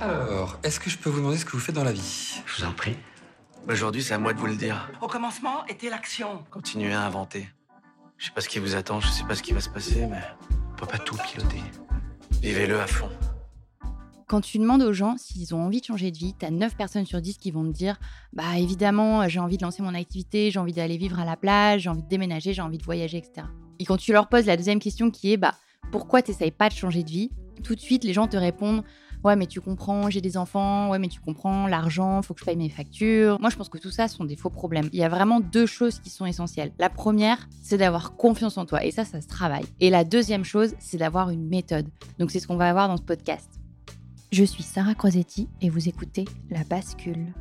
Alors, est-ce que je peux vous demander ce que vous faites dans la vie? Je vous en prie. Aujourd'hui, c'est à moi de vous le dire. Au commencement était l'action. Continuez à inventer. Je sais pas ce qui vous attend, je sais pas ce qui va se passer, mais on peut pas tout piloter. Vivez-le à fond. Quand tu demandes aux gens s'ils ont envie de changer de vie, tu as 9 personnes sur 10 qui vont te dire Bah évidemment, j'ai envie de lancer mon activité, j'ai envie d'aller vivre à la plage, j'ai envie de déménager, j'ai envie de voyager, etc. Et quand tu leur poses la deuxième question qui est Bah pourquoi tu pas de changer de vie? Tout de suite, les gens te répondent Ouais, mais tu comprends, j'ai des enfants. Ouais, mais tu comprends, l'argent, faut que je paye mes factures. Moi, je pense que tout ça sont des faux problèmes. Il y a vraiment deux choses qui sont essentielles. La première, c'est d'avoir confiance en toi. Et ça, ça se travaille. Et la deuxième chose, c'est d'avoir une méthode. Donc, c'est ce qu'on va avoir dans ce podcast. Je suis Sarah Crosetti et vous écoutez La Bascule.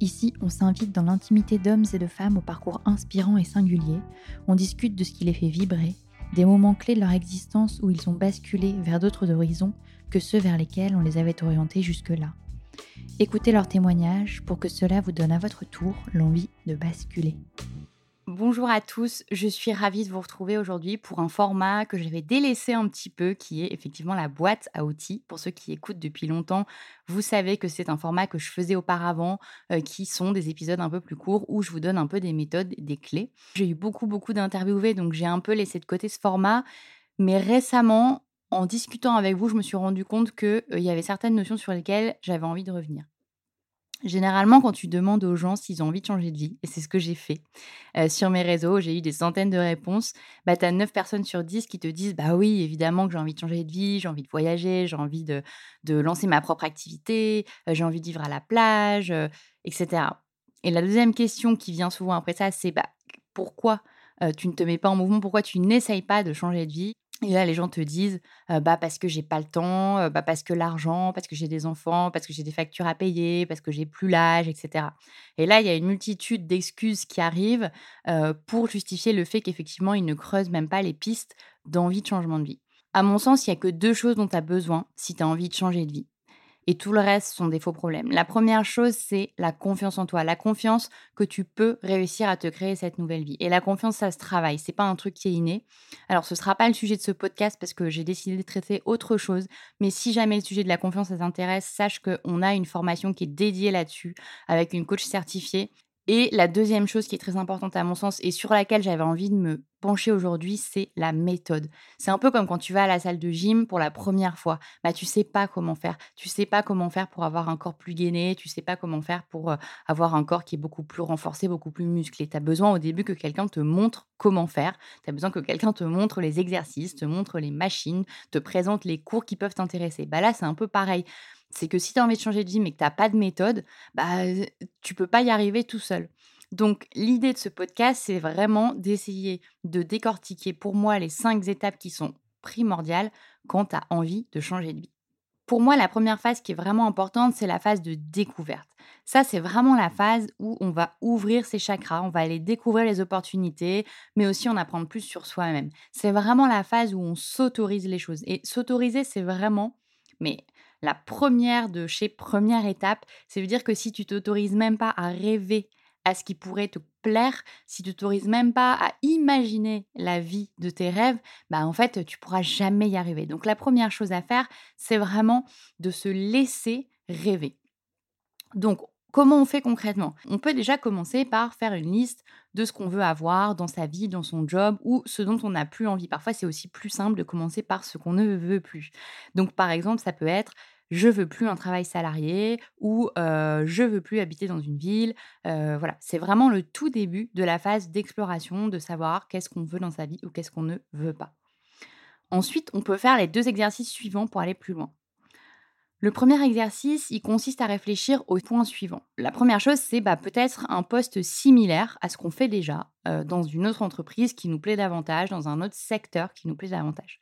Ici, on s'invite dans l'intimité d'hommes et de femmes au parcours inspirant et singulier. On discute de ce qui les fait vibrer, des moments clés de leur existence où ils ont basculé vers d'autres horizons que ceux vers lesquels on les avait orientés jusque-là. Écoutez leurs témoignages pour que cela vous donne à votre tour l'envie de basculer. Bonjour à tous, je suis ravie de vous retrouver aujourd'hui pour un format que j'avais délaissé un petit peu, qui est effectivement la boîte à outils. Pour ceux qui écoutent depuis longtemps, vous savez que c'est un format que je faisais auparavant, euh, qui sont des épisodes un peu plus courts où je vous donne un peu des méthodes, des clés. J'ai eu beaucoup, beaucoup d'interviewés, donc j'ai un peu laissé de côté ce format. Mais récemment, en discutant avec vous, je me suis rendu compte qu'il y avait certaines notions sur lesquelles j'avais envie de revenir. Généralement, quand tu demandes aux gens s'ils ont envie de changer de vie, et c'est ce que j'ai fait sur mes réseaux, j'ai eu des centaines de réponses, bah, tu as 9 personnes sur 10 qui te disent Bah oui, évidemment que j'ai envie de changer de vie, j'ai envie de voyager, j'ai envie de, de, lancer ma propre activité, j'ai envie de vivre à la plage, etc. Et la deuxième question qui vient souvent après ça, c'est bah, Pourquoi tu ne te mets pas en mouvement? Pourquoi tu n'essayes pas de changer de vie? Et là, les gens te disent, bah parce que j'ai pas le temps, bah parce que l'argent, parce que j'ai des enfants, parce que j'ai des factures à payer, parce que j'ai plus l'âge, etc. Et là, il y a une multitude d'excuses qui arrivent pour justifier le fait qu'effectivement, ils ne creusent même pas les pistes d'envie de changement de vie. À mon sens, il y a que deux choses dont tu as besoin si tu as envie de changer de vie et tout le reste sont des faux problèmes. La première chose, c'est la confiance en toi, la confiance que tu peux réussir à te créer cette nouvelle vie. Et la confiance, ça se travaille, c'est pas un truc qui est inné. Alors, ce sera pas le sujet de ce podcast parce que j'ai décidé de traiter autre chose, mais si jamais le sujet de la confiance ça t'intéresse, sache qu'on a une formation qui est dédiée là-dessus avec une coach certifiée et la deuxième chose qui est très importante à mon sens et sur laquelle j'avais envie de me pencher aujourd'hui, c'est la méthode. C'est un peu comme quand tu vas à la salle de gym pour la première fois. Bah, tu sais pas comment faire. Tu sais pas comment faire pour avoir un corps plus gainé. Tu sais pas comment faire pour avoir un corps qui est beaucoup plus renforcé, beaucoup plus musclé. Tu as besoin au début que quelqu'un te montre comment faire. Tu as besoin que quelqu'un te montre les exercices, te montre les machines, te présente les cours qui peuvent t'intéresser. Bah là, c'est un peu pareil c'est que si tu as envie de changer de vie mais que tu n'as pas de méthode, bah, tu peux pas y arriver tout seul. Donc l'idée de ce podcast, c'est vraiment d'essayer de décortiquer pour moi les cinq étapes qui sont primordiales quand tu as envie de changer de vie. Pour moi, la première phase qui est vraiment importante, c'est la phase de découverte. Ça, c'est vraiment la phase où on va ouvrir ses chakras, on va aller découvrir les opportunités, mais aussi en apprendre plus sur soi-même. C'est vraiment la phase où on s'autorise les choses. Et s'autoriser, c'est vraiment, mais la première de chez première étape, c'est veut dire que si tu t'autorises même pas à rêver à ce qui pourrait te plaire, si tu t'autorises même pas à imaginer la vie de tes rêves, bah en fait, tu pourras jamais y arriver. Donc la première chose à faire, c'est vraiment de se laisser rêver. Donc Comment on fait concrètement? On peut déjà commencer par faire une liste de ce qu'on veut avoir dans sa vie, dans son job ou ce dont on n'a plus envie. Parfois, c'est aussi plus simple de commencer par ce qu'on ne veut plus. Donc, par exemple, ça peut être je veux plus un travail salarié ou je veux plus habiter dans une ville. Voilà, c'est vraiment le tout début de la phase d'exploration, de savoir qu'est-ce qu'on veut dans sa vie ou qu'est-ce qu'on ne veut pas. Ensuite, on peut faire les deux exercices suivants pour aller plus loin. Le premier exercice, il consiste à réfléchir aux points suivants. La première chose, c'est bah, peut-être un poste similaire à ce qu'on fait déjà dans une autre entreprise qui nous plaît davantage, dans un autre secteur qui nous plaît davantage.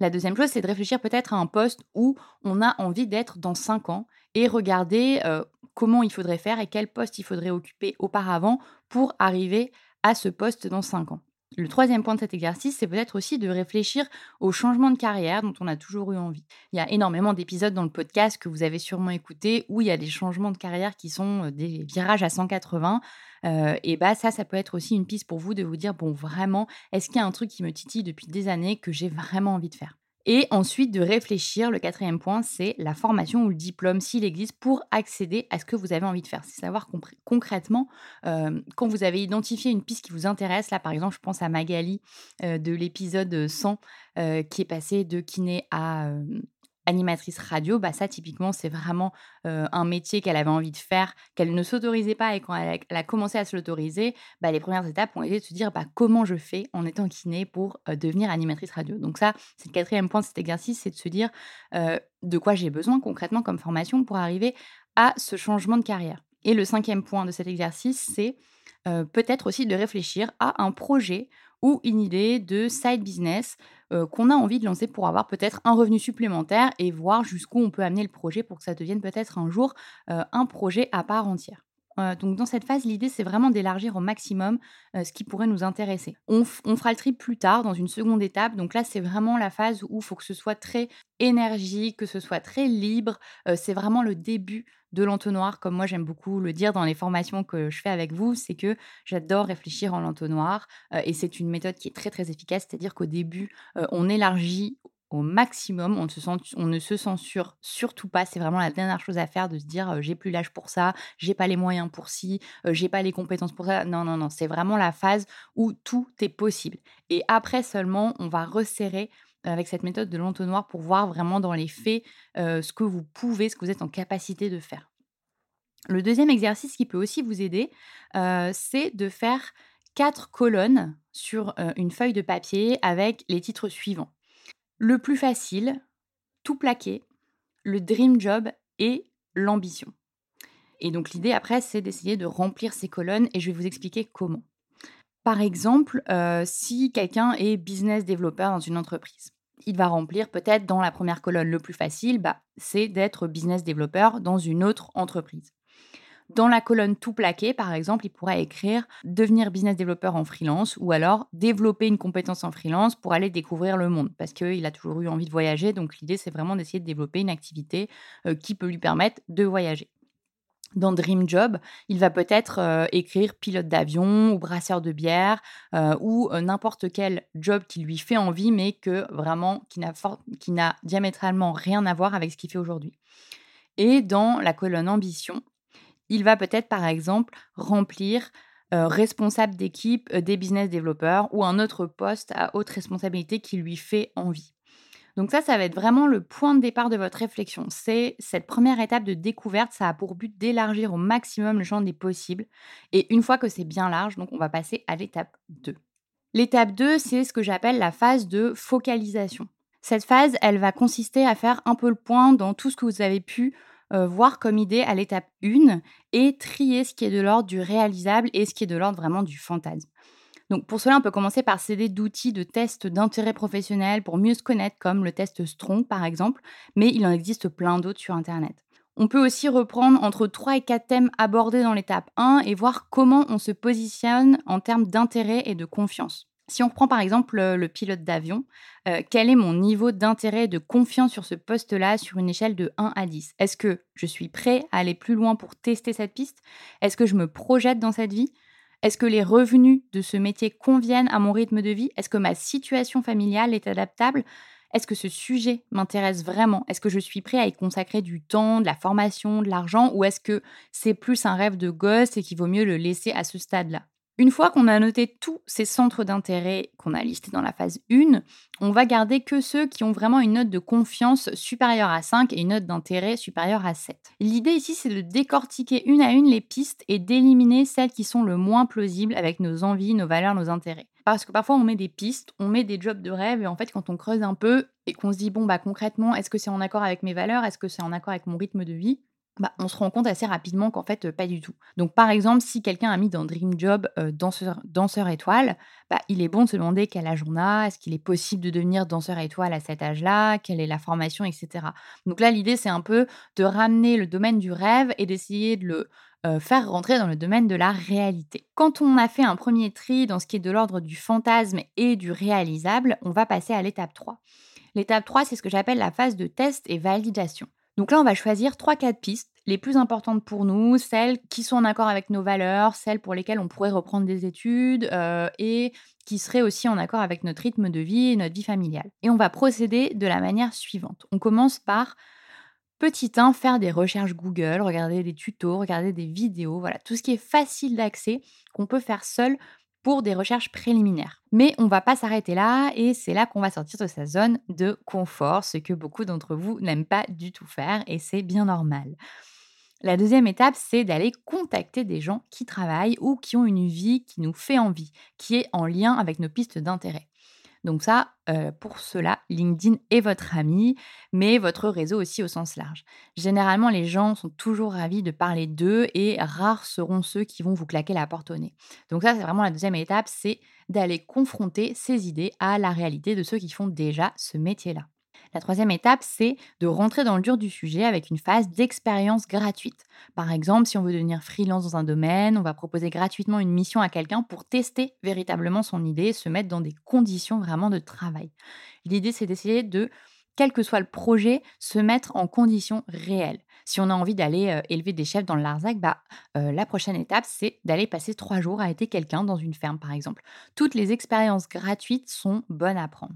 La deuxième chose, c'est de réfléchir peut-être à un poste où on a envie d'être dans 5 ans et regarder euh, comment il faudrait faire et quel poste il faudrait occuper auparavant pour arriver à ce poste dans 5 ans. Le troisième point de cet exercice, c'est peut-être aussi de réfléchir au changement de carrière dont on a toujours eu envie. Il y a énormément d'épisodes dans le podcast que vous avez sûrement écoutés où il y a des changements de carrière qui sont euh, des virages à 180. Euh, et bah ça, ça peut être aussi une piste pour vous de vous dire bon vraiment, est-ce qu'il y a un truc qui me titille depuis des années que j'ai vraiment envie de faire? Et ensuite de réfléchir, le quatrième point, c'est la formation ou le diplôme, s'il existe, pour accéder à ce que vous avez envie de faire. C'est savoir concrètement, euh, quand vous avez identifié une piste qui vous intéresse, là par exemple, je pense à Magali euh, de l'épisode 100 euh, qui est passé de kiné à animatrice radio, bah ça typiquement c'est vraiment un métier qu'elle avait envie de faire, qu'elle ne s'autorisait pas et quand elle a, commencé à se l'autoriser, bah, les premières étapes ont été de se dire bah, comment je fais en étant kiné pour devenir animatrice radio. Donc ça c'est le quatrième point de cet exercice, c'est de se dire de quoi j'ai besoin concrètement comme formation pour arriver à ce changement de carrière. Et le cinquième point de cet exercice c'est peut-être aussi de réfléchir à un projet ou une idée de side business qu'on a envie de lancer pour avoir peut-être un revenu supplémentaire et voir jusqu'où on peut amener le projet pour que ça devienne peut-être un jour un projet à part entière. Donc dans cette phase, l'idée c'est vraiment d'élargir au maximum ce qui pourrait nous intéresser. On, fera le tri plus tard dans une seconde étape. Donc là c'est vraiment la phase où il faut que ce soit très énergique, que ce soit très libre. c'est vraiment le début de l'entonnoir, comme moi j'aime beaucoup le dire dans les formations que je fais avec vous, c'est que j'adore réfléchir en l'entonnoir euh, et c'est une méthode qui est très très efficace, c'est-à-dire qu'au début, euh, on élargit au maximum, on, ne se censure surtout pas, c'est vraiment la dernière chose à faire de se dire j'ai plus l'âge pour ça, j'ai pas les moyens pour ci, j'ai pas les compétences pour ça. Non, non, non, c'est vraiment la phase où tout est possible. Et après seulement, on va resserrer avec cette méthode de l'entonnoir pour voir vraiment dans les faits ce que vous pouvez, ce que vous êtes en capacité de faire. Le deuxième exercice qui peut aussi vous aider, c'est de faire quatre colonnes sur une feuille de papier avec les titres suivants. Le plus facile, tout plaqué, le dream job et l'ambition. Et donc l'idée après, c'est d'essayer de remplir ces colonnes et je vais vous expliquer comment. Par exemple, si quelqu'un est business développeur dans une entreprise, il va remplir peut-être dans la première colonne le plus facile, bah, c'est d'être business développeur dans une autre entreprise. Dans la colonne tout plaqué, par exemple, il pourrait écrire devenir business développeur en freelance ou alors développer une compétence en freelance pour aller découvrir le monde parce qu'il a toujours eu envie de voyager. Donc l'idée, c'est vraiment d'essayer de développer une activité qui peut lui permettre de voyager dans Dream Job, il va peut-être euh, écrire pilote d'avion ou brasseur de bière euh, ou euh, n'importe quel job qui lui fait envie, mais que vraiment qui n'a diamétralement rien à voir avec ce qu'il fait aujourd'hui. Et dans la colonne ambition, il va peut-être par exemple remplir responsable d'équipe des business développeurs ou un autre poste à haute responsabilité qui lui fait envie. Donc ça, ça va être vraiment le point de départ de votre réflexion. C'est cette première étape de découverte, ça a pour but d'élargir au maximum le champ des possibles. Et une fois que c'est bien large, donc on va passer à l'étape 2. L'étape 2, c'est ce que j'appelle la phase de focalisation. Cette phase, elle va consister à faire un peu le point dans tout ce que vous avez pu euh, voir comme idée à l'étape 1 et trier ce qui est de l'ordre du réalisable et ce qui est de l'ordre vraiment du fantasme. Donc pour cela, on peut commencer par s'aider d'outils de tests d'intérêt professionnel pour mieux se connaître, comme le test Strong par exemple, mais il en existe plein d'autres sur Internet. On peut aussi reprendre entre 3 et 4 thèmes abordés dans l'étape 1 et voir comment on se positionne en termes d'intérêt et de confiance. Si on reprend par exemple le pilote d'avion, euh, quel est mon niveau d'intérêt de confiance sur ce poste-là sur une échelle de 1 à 10 Est-ce que je suis prêt à aller plus loin pour tester cette piste? Est-ce que je me projette dans cette vie? Est-ce que les revenus de ce métier conviennent à mon rythme de vie? Est-ce que ma situation familiale est adaptable? Est-ce que ce sujet m'intéresse vraiment? Est-ce que je suis prêt à y consacrer du temps, de la formation, de l'argent? Ou est-ce que c'est plus un rêve de gosse et qu'il vaut mieux le laisser à ce stade-là? Une fois qu'on a noté tous ces centres d'intérêt qu'on a listés dans la phase 1, on va garder que ceux qui ont vraiment une note de confiance supérieure à 5 et une note d'intérêt supérieure à 7. L'idée ici, c'est de décortiquer une à une les pistes et d'éliminer celles qui sont le moins plausibles avec nos envies, nos valeurs, nos intérêts. Parce que parfois on met des pistes, on met des jobs de rêve et en fait quand on creuse un peu et qu'on se dit bon bah concrètement est-ce que c'est en accord avec mes valeurs, est-ce que c'est en accord avec mon rythme de vie, bah, on se rend compte assez rapidement qu'en fait, pas du tout. Donc, par exemple, si quelqu'un a mis dans Dream Job danseur, danseur étoile, bah, il est bon de se demander quel âge on a, est-ce qu'il est possible de devenir danseur étoile à cet âge-là, quelle est la formation, etc. Donc là, l'idée, c'est un peu de ramener le domaine du rêve et d'essayer de le faire rentrer dans le domaine de la réalité. Quand on a fait un premier tri dans ce qui est de l'ordre du fantasme et du réalisable, on va passer à l'étape 3. L'étape 3, c'est ce que j'appelle la phase de test et validation. Donc là, on va choisir 3-4 pistes, les plus importantes pour nous, celles qui sont en accord avec nos valeurs, celles pour lesquelles on pourrait reprendre des études euh, et qui seraient aussi en accord avec notre rythme de vie et notre vie familiale. Et on va procéder de la manière suivante. On commence par petit 1, faire des recherches Google, regarder des tutos, regarder des vidéos, voilà, tout ce qui est facile d'accès, qu'on peut faire seul pour des recherches préliminaires. Mais on va pas s'arrêter là et c'est là qu'on va sortir de sa zone de confort, ce que beaucoup d'entre vous n'aiment pas du tout faire et c'est bien normal. La deuxième étape, c'est d'aller contacter des gens qui travaillent ou qui ont une vie qui nous fait envie, qui est en lien avec nos pistes d'intérêt. Donc ça, euh, pour cela, LinkedIn est votre ami, mais votre réseau aussi au sens large. Généralement, les gens sont toujours ravis de parler d'eux et rares seront ceux qui vont vous claquer la porte au nez. Donc ça, c'est vraiment la deuxième étape, c'est d'aller confronter ces idées à la réalité de ceux qui font déjà ce métier-là. La troisième étape, c'est de rentrer dans le dur du sujet avec une phase d'expérience gratuite. Par exemple, si on veut devenir freelance dans un domaine, on va proposer gratuitement une mission à quelqu'un pour tester véritablement son idée, se mettre dans des conditions vraiment de travail. L'idée, c'est d'essayer de, quel que soit le projet, se mettre en conditions réelles. Si on a envie d'aller euh, élever des chefs dans le Larzac, bah, euh, la prochaine étape, c'est d'aller passer trois jours à aider quelqu'un dans une ferme, par exemple. Toutes les expériences gratuites sont bonnes à prendre.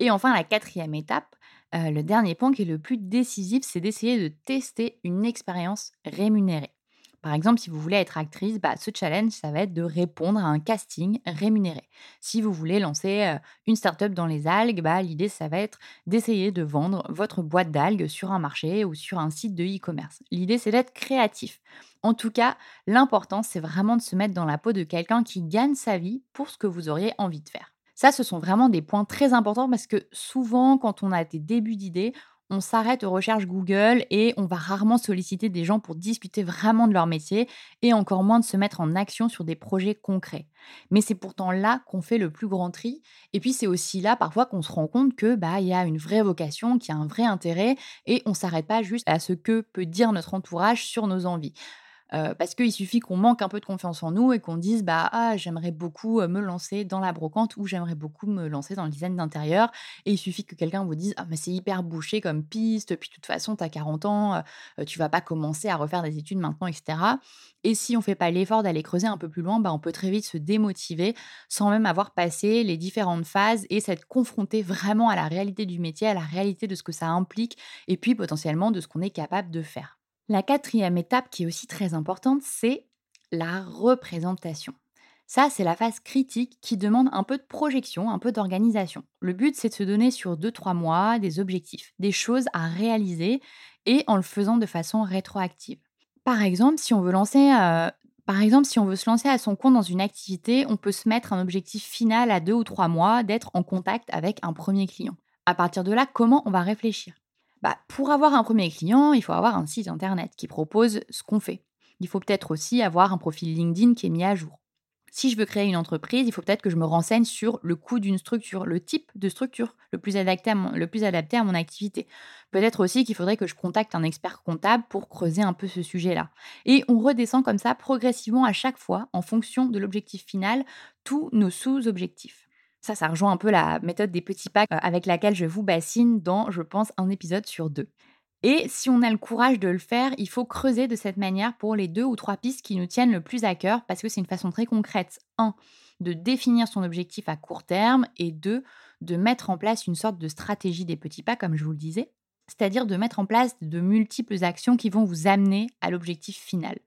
Et enfin, la quatrième étape, euh, le dernier point qui est le plus décisif, c'est d'essayer de tester une expérience rémunérée. Par exemple, si vous voulez être actrice, bah, ce challenge, ça va être de répondre à un casting rémunéré. Si vous voulez lancer euh, une startup dans les algues, bah, l'idée, ça va être d'essayer de vendre votre boîte d'algues sur un marché ou sur un site de e-commerce. L'idée, c'est d'être créatif. En tout cas, l'important, c'est vraiment de se mettre dans la peau de quelqu'un qui gagne sa vie pour ce que vous auriez envie de faire. Ça, ce sont vraiment des points très importants parce que souvent, quand on a des débuts d'idées, on s'arrête aux recherches Google et on va rarement solliciter des gens pour discuter vraiment de leur métier et encore moins de se mettre en action sur des projets concrets. Mais c'est pourtant là qu'on fait le plus grand tri. Et puis c'est aussi là parfois qu'on se rend compte que bah il y a une vraie vocation, qu'il y a un vrai intérêt et on s'arrête pas juste à ce que peut dire notre entourage sur nos envies. Euh, parce qu'il suffit qu'on manque un peu de confiance en nous et qu'on dise bah ah j'aimerais beaucoup me lancer dans la brocante ou j'aimerais beaucoup me lancer dans le design d'intérieur. Et il suffit que quelqu'un vous dise ah mais c'est hyper bouché comme piste puis de toute façon tu as 40 ans tu vas pas commencer à refaire des études maintenant etc et si on fait pas l'effort d'aller creuser un peu plus loin bah on peut très vite se démotiver sans même avoir passé les différentes phases et s'être confronté vraiment à la réalité du métier à la réalité de ce que ça implique et puis potentiellement de ce qu'on est capable de faire la quatrième étape qui est aussi très importante, c'est la représentation. Ça, c'est la phase critique qui demande un peu de projection, un peu d'organisation. Le but, c'est de se donner sur 2-3 mois des objectifs, des choses à réaliser et en le faisant de façon rétroactive. Par exemple, si on veut lancer euh, par exemple, si on veut se lancer à son compte dans une activité, on peut se mettre un objectif final à 2 ou 3 mois d'être en contact avec un premier client. À partir de là, comment on va réfléchir? Bah, pour avoir un premier client, il faut avoir un site internet qui propose ce qu'on fait. Il faut peut-être aussi avoir un profil LinkedIn qui est mis à jour. Si je veux créer une entreprise, il faut peut-être que je me renseigne sur le coût d'une structure, le type de structure le plus adapté à mon, le plus adapté à mon activité. Peut-être aussi qu'il faudrait que je contacte un expert comptable pour creuser un peu ce sujet-là. Et on redescend comme ça progressivement à chaque fois, en fonction de l'objectif final, tous nos sous-objectifs. Ça, ça rejoint un peu la méthode des petits pas euh, avec laquelle je vous bassine dans, je pense, un épisode sur deux. Et si on a le courage de le faire, il faut creuser de cette manière pour les deux ou trois pistes qui nous tiennent le plus à cœur parce que c'est une façon très concrète. Un, de définir son objectif à court terme et deux, de mettre en place une sorte de stratégie des petits pas, comme je vous le disais, c'est-à-dire de mettre en place de multiples actions qui vont vous amener à l'objectif final.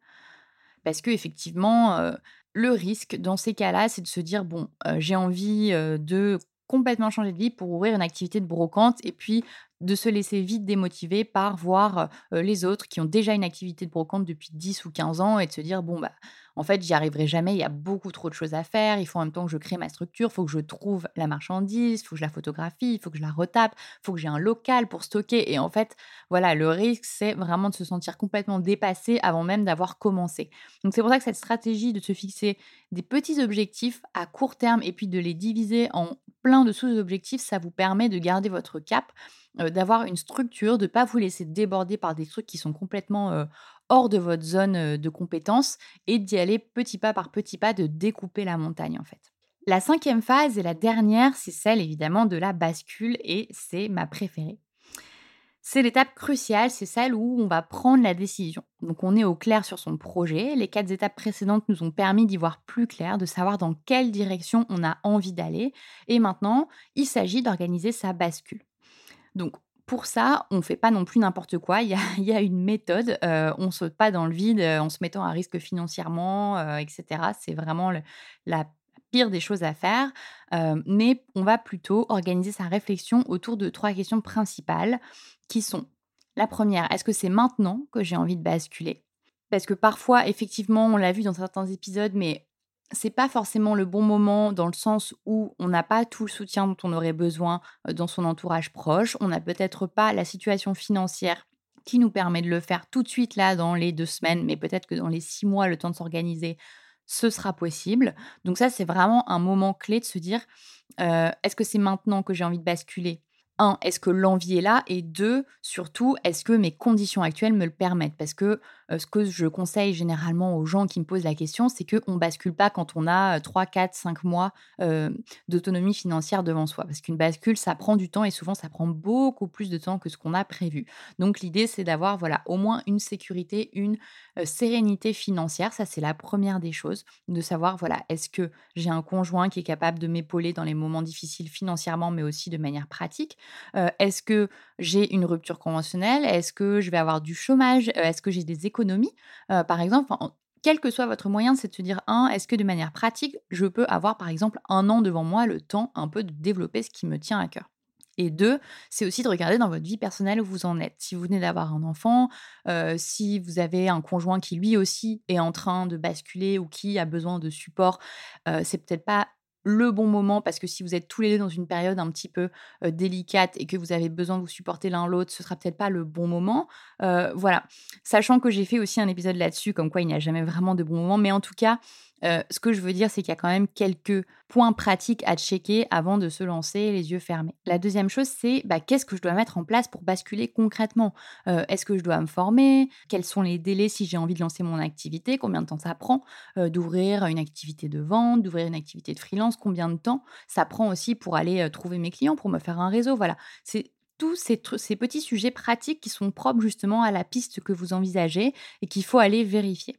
Parce que effectivement, euh, le risque dans ces cas-là, c'est de se dire bon, j'ai envie de complètement changer de vie pour ouvrir une activité de brocante et puis de se laisser vite démotiver par voir les autres qui ont déjà une activité de brocante depuis 10 ou 15 ans et de se dire bon bah en fait, j'y arriverai jamais, il y a beaucoup trop de choses à faire, il faut en même temps que je crée ma structure, il faut que je trouve la marchandise, il faut que je la photographie, il faut que je la retape, il faut que j'ai un local pour stocker. Et en fait, voilà, le risque, c'est vraiment de se sentir complètement dépassé avant même d'avoir commencé. Donc c'est pour ça que cette stratégie de se fixer des petits objectifs à court terme et puis de les diviser en plein de sous-objectifs, ça vous permet de garder votre cap, euh, d'avoir une structure, de ne pas vous laisser déborder par des trucs qui sont complètement euh, hors de votre zone de compétence et d'y aller petit pas par petit pas, de découper la montagne en fait. La cinquième phase et la dernière, c'est celle évidemment de la bascule et c'est ma préférée. C'est l'étape cruciale, c'est celle où on va prendre la décision. Donc on est au clair sur son projet. Les quatre étapes précédentes nous ont permis d'y voir plus clair, de savoir dans quelle direction on a envie d'aller. Et maintenant, il s'agit d'organiser sa bascule. Donc pour ça, on ne fait pas non plus n'importe quoi. Il y a, une méthode. Euh, on ne saute pas dans le vide euh, en se mettant à risque financièrement, euh, etc. C'est vraiment la pire des choses à faire. mais on va plutôt organiser sa réflexion autour de trois questions principales qui sont la première, est-ce que c'est maintenant que j'ai envie de basculer? Parce que parfois, effectivement, on l'a vu dans certains épisodes, mais c'est pas forcément le bon moment dans le sens où on n'a pas tout le soutien dont on aurait besoin dans son entourage proche, on n'a peut-être pas la situation financière qui nous permet de le faire tout de suite là dans les deux semaines, mais peut-être que dans les six mois, le temps de s'organiser, ce sera possible. Donc ça, c'est vraiment un moment clé de se dire, est-ce que c'est maintenant que j'ai envie de basculer? Un, est-ce que l'envie est là? Et deux, surtout, est-ce que mes conditions actuelles me le permettent? Parce que ce que je conseille généralement aux gens qui me posent la question, c'est qu'on ne bascule pas quand on a 3, 4, 5 mois d'autonomie financière devant soi. Parce qu'une bascule, ça prend du temps et souvent, ça prend beaucoup plus de temps que ce qu'on a prévu. Donc, l'idée, c'est d'avoir voilà, au moins une sécurité, une sérénité financière. Ça, c'est la première des choses. De savoir, voilà, est-ce que j'ai un conjoint qui est capable de m'épauler dans les moments difficiles financièrement, mais aussi de manière pratique? Est-ce que j'ai une rupture conventionnelle? Est-ce que je vais avoir du chômage? Est-ce que j'ai des économie, par exemple, quel que soit votre moyen, c'est de se dire, un, est-ce que de manière pratique, je peux avoir, par exemple, un an devant moi, le temps un peu de développer ce qui me tient à cœur? Et deux, c'est aussi de regarder dans votre vie personnelle où vous en êtes. Si vous venez d'avoir un enfant, si vous avez un conjoint qui lui aussi est en train de basculer ou qui a besoin de support, c'est peut-être pas le bon moment parce que si vous êtes tous les deux dans une période un petit peu délicate et que vous avez besoin de vous supporter l'un l'autre, ce sera peut-être pas le bon moment. voilà. Sachant que j'ai fait aussi un épisode là-dessus, comme quoi il n'y a jamais vraiment de bon moment, mais en tout cas, euh, ce que je veux dire, c'est qu'il y a quand même quelques points pratiques à checker avant de se lancer les yeux fermés. La deuxième chose, c'est bah, qu'est-ce que je dois mettre en place pour basculer concrètement? Euh, Est-ce que je dois me former? Quels sont les délais si j'ai envie de lancer mon activité? Combien de temps ça prend? Euh, d'ouvrir une activité de vente, d'ouvrir une activité de freelance Combien de temps ça prend aussi pour aller trouver mes clients, pour me faire un réseau? Voilà, c'est tous ces, ces, petits sujets pratiques qui sont propres justement à la piste que vous envisagez et qu'il faut aller vérifier.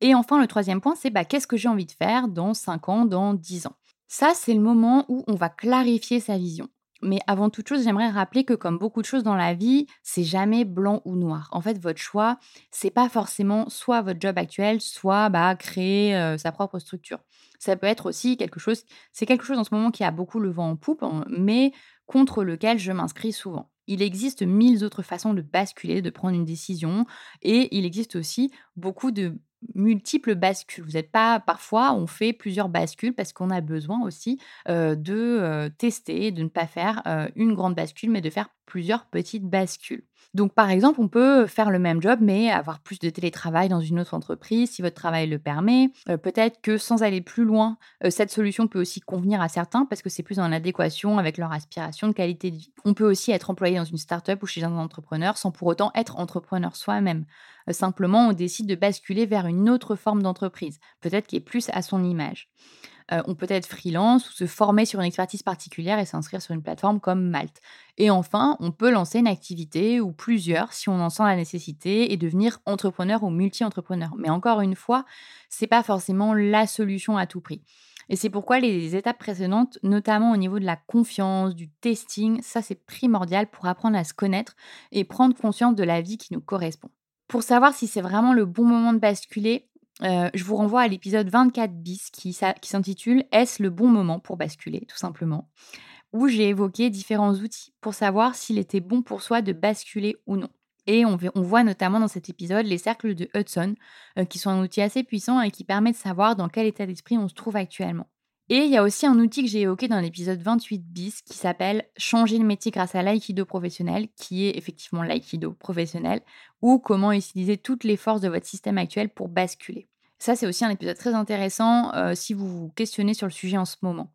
Et enfin, le troisième point, c'est bah, qu'est-ce que j'ai envie de faire dans 5 ans, dans 10 ans? Ça, c'est le moment où on va clarifier sa vision. Mais avant toute chose, j'aimerais rappeler que comme beaucoup de choses dans la vie, c'est jamais blanc ou noir. En fait, votre choix, c'est pas forcément soit votre job actuel, soit bah, créer euh, sa propre structure. Ça peut être aussi quelque chose, c'est quelque chose en ce moment qui a beaucoup le vent en poupe, hein, mais contre lequel je m'inscris souvent. Il existe mille autres façons de basculer, de prendre une décision, et il existe aussi beaucoup de multiples bascules. Vous n'êtes pas parfois on fait plusieurs bascules parce qu'on a besoin aussi de tester, de ne pas faire une grande bascule, mais de faire plusieurs petites bascules. Donc, par exemple, on peut faire le même job, mais avoir plus de télétravail dans une autre entreprise si votre travail le permet. Peut-être que sans aller plus loin, cette solution peut aussi convenir à certains parce que c'est plus en adéquation avec leur aspiration de qualité de vie. On peut aussi être employé dans une start-up ou chez un entrepreneur sans pour autant être entrepreneur soi-même. Simplement, on décide de basculer vers une autre forme d'entreprise, peut-être qui est plus à son image. Euh, on peut être freelance ou se former sur une expertise particulière et s'inscrire sur une plateforme comme Malte. Et enfin, on peut lancer une activité ou plusieurs si on en sent la nécessité et devenir entrepreneur ou multi-entrepreneur. Mais encore une fois, c'est pas forcément la solution à tout prix. Et c'est pourquoi les étapes précédentes, notamment au niveau de la confiance, du testing, ça c'est primordial pour apprendre à se connaître et prendre conscience de la vie qui nous correspond. Pour savoir si c'est vraiment le bon moment de basculer, euh, je vous renvoie à l'épisode 24 bis qui, s'intitule Est-ce le bon moment pour basculer? tout simplement où j'ai évoqué différents outils pour savoir s'il était bon pour soi de basculer ou non. Et on, voit notamment dans cet épisode les cercles de Hudson, euh, qui sont un outil assez puissant et qui permet de savoir dans quel état d'esprit on se trouve actuellement. Et il y a aussi un outil que j'ai évoqué dans l'épisode 28 bis qui s'appelle Changer le métier grâce à l'aïkido professionnel, qui est effectivement l'aïkido professionnel, ou comment utiliser toutes les forces de votre système actuel pour basculer. Ça, c'est aussi un épisode très intéressant euh, si vous vous questionnez sur le sujet en ce moment.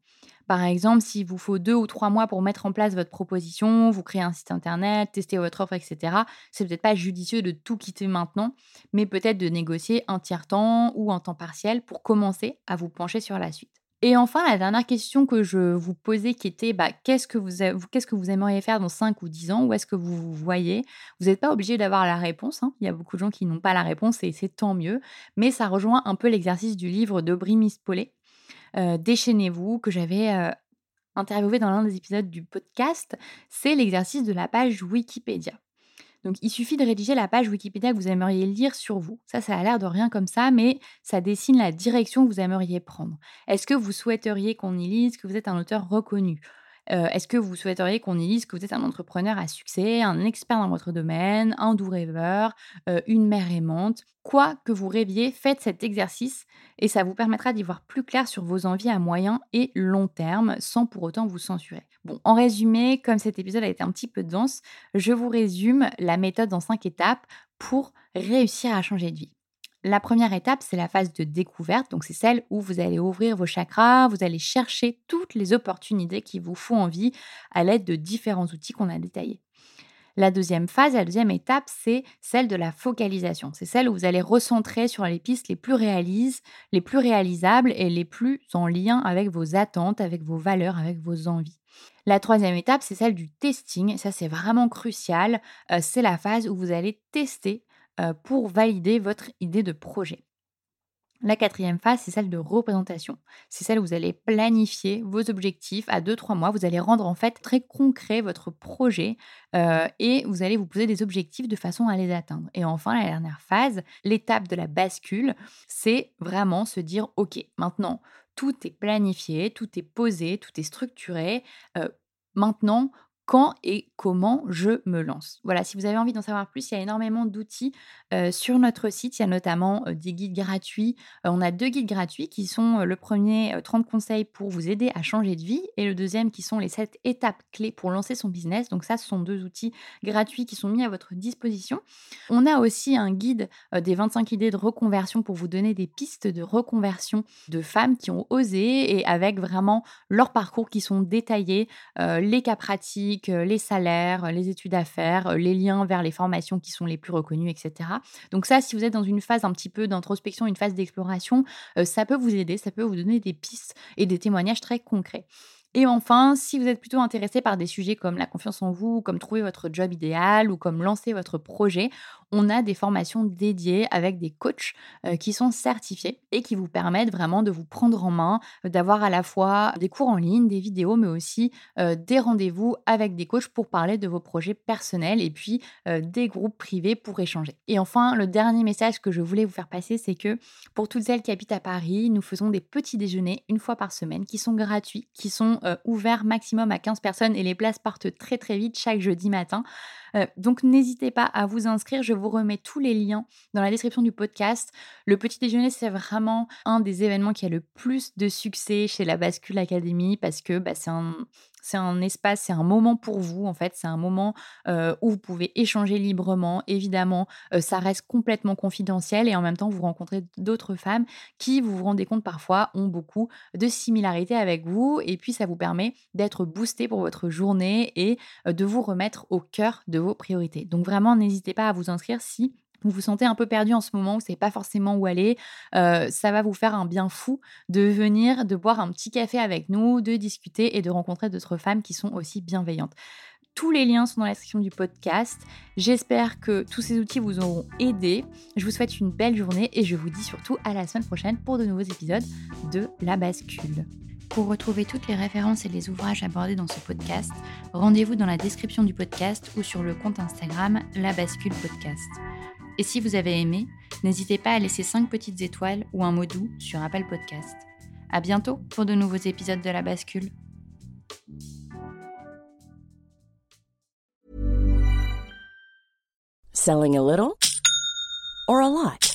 Par exemple, s'il vous faut deux ou trois mois pour mettre en place votre proposition, vous créer un site internet, tester votre offre, etc., c'est peut-être pas judicieux de tout quitter maintenant, mais peut-être de négocier un tiers-temps ou un temps partiel pour commencer à vous pencher sur la suite. Et enfin, la dernière question que je vous posais qui était bah, qu'est-ce, que vous, aimeriez faire dans 5 ou 10 ans? Où est-ce que vous vous voyez? Vous n'êtes pas obligé d'avoir la réponse. Hein. Il y a beaucoup de gens qui n'ont pas la réponse et c'est tant mieux. Mais ça rejoint un peu l'exercice du livre de Brimis Paulet, euh, Déchaînez-vous, que j'avais euh, interviewé dans l'un des épisodes du podcast. C'est l'exercice de la page Wikipédia. Donc, il suffit de rédiger la page Wikipédia que vous aimeriez lire sur vous. Ça, ça a l'air de rien comme ça, mais ça dessine la direction que vous aimeriez prendre. Est-ce que vous souhaiteriez qu'on y lise que vous êtes un auteur reconnu? Euh, Est-ce que vous souhaiteriez qu'on y lise que vous êtes un entrepreneur à succès, un expert dans votre domaine, un doux rêveur, euh, une mère aimante? Quoi que vous rêviez, faites cet exercice et ça vous permettra d'y voir plus clair sur vos envies à moyen et long terme sans pour autant vous censurer. Bon, en résumé, comme cet épisode a été un petit peu dense, je vous résume la méthode en cinq étapes pour réussir à changer de vie. La première étape, c'est la phase de découverte. Donc, c'est celle où vous allez ouvrir vos chakras, vous allez chercher toutes les opportunités qui vous font envie à l'aide de différents outils qu'on a détaillés. La deuxième phase, la deuxième étape, c'est celle de la focalisation. C'est celle où vous allez recentrer sur les pistes les plus réalisables et les plus en lien avec vos attentes, avec vos valeurs, avec vos envies. La troisième étape, c'est celle du testing. Ça, c'est vraiment crucial. Euh, c'est la phase où vous allez tester pour valider votre idée de projet. La quatrième phase, c'est celle de représentation. C'est celle où vous allez planifier vos objectifs à 2-3 mois. Vous allez rendre en fait très concret votre projet euh, et vous allez vous poser des objectifs de façon à les atteindre. Et enfin, la dernière phase, l'étape de la bascule, c'est vraiment se dire, OK, maintenant, tout est planifié, tout est posé, tout est structuré. Euh, maintenant, quand et comment je me lance. Voilà, si vous avez envie d'en savoir plus, il y a énormément d'outils sur notre site. Il y a notamment des guides gratuits. on a deux guides gratuits qui sont le premier 30 conseils pour vous aider à changer de vie et le deuxième qui sont les 7 étapes clés pour lancer son business. Donc ça, ce sont deux outils gratuits qui sont mis à votre disposition. On a aussi un guide des 25 idées de reconversion pour vous donner des pistes de reconversion de femmes qui ont osé et avec vraiment leur parcours qui sont détaillés, les cas pratiques les salaires, les études à faire, les liens vers les formations qui sont les plus reconnues, etc. Donc ça, si vous êtes dans une phase un petit peu d'introspection, une phase d'exploration, ça peut vous aider, ça peut vous donner des pistes et des témoignages très concrets. Et enfin, si vous êtes plutôt intéressé par des sujets comme la confiance en vous, comme trouver votre job idéal ou comme lancer votre projet, on a des formations dédiées avec des coachs euh, qui sont certifiés et qui vous permettent vraiment de vous prendre en main, euh, d'avoir à la fois des cours en ligne, des vidéos, mais aussi euh, des rendez-vous avec des coachs pour parler de vos projets personnels et puis des groupes privés pour échanger. Et enfin, le dernier message que je voulais vous faire passer, c'est que pour toutes celles qui habitent à Paris, nous faisons des petits déjeuners une fois par semaine qui sont gratuits, qui sont ouverts maximum à 15 personnes et les places partent très très vite chaque jeudi matin. Donc n'hésitez pas à vous inscrire, vous remets tous les liens dans la description du podcast. Le petit déjeuner, c'est vraiment un des événements qui a le plus de succès chez la Bascule Academy parce que bah, c'est un C'est un espace, c'est un moment pour vous, en fait. C'est un moment où vous pouvez échanger librement. Évidemment, ça reste complètement confidentiel et en même temps, vous rencontrez d'autres femmes qui, vous vous rendez compte parfois, ont beaucoup de similarités avec vous. Et puis, ça vous permet d'être boosté pour votre journée et de vous remettre au cœur de vos priorités. Donc, vraiment, n'hésitez pas à vous inscrire si vous vous sentez un peu perdu en ce moment, vous ne savez pas forcément où aller, ça va vous faire un bien fou de venir, de boire un petit café avec nous, de discuter et de rencontrer d'autres femmes qui sont aussi bienveillantes. Tous les liens sont dans la description du podcast. J'espère que tous ces outils vous auront aidé. Je vous souhaite une belle journée et je vous dis surtout à la semaine prochaine pour de nouveaux épisodes de La Bascule. Pour retrouver toutes les références et les ouvrages abordés dans ce podcast, rendez-vous dans la description du podcast ou sur le compte Instagram La Bascule Podcast. Et si vous avez aimé, n'hésitez pas à laisser 5 petites étoiles ou un mot doux sur Apple Podcast. À bientôt pour de nouveaux épisodes de La Bascule. Selling a little or a lot?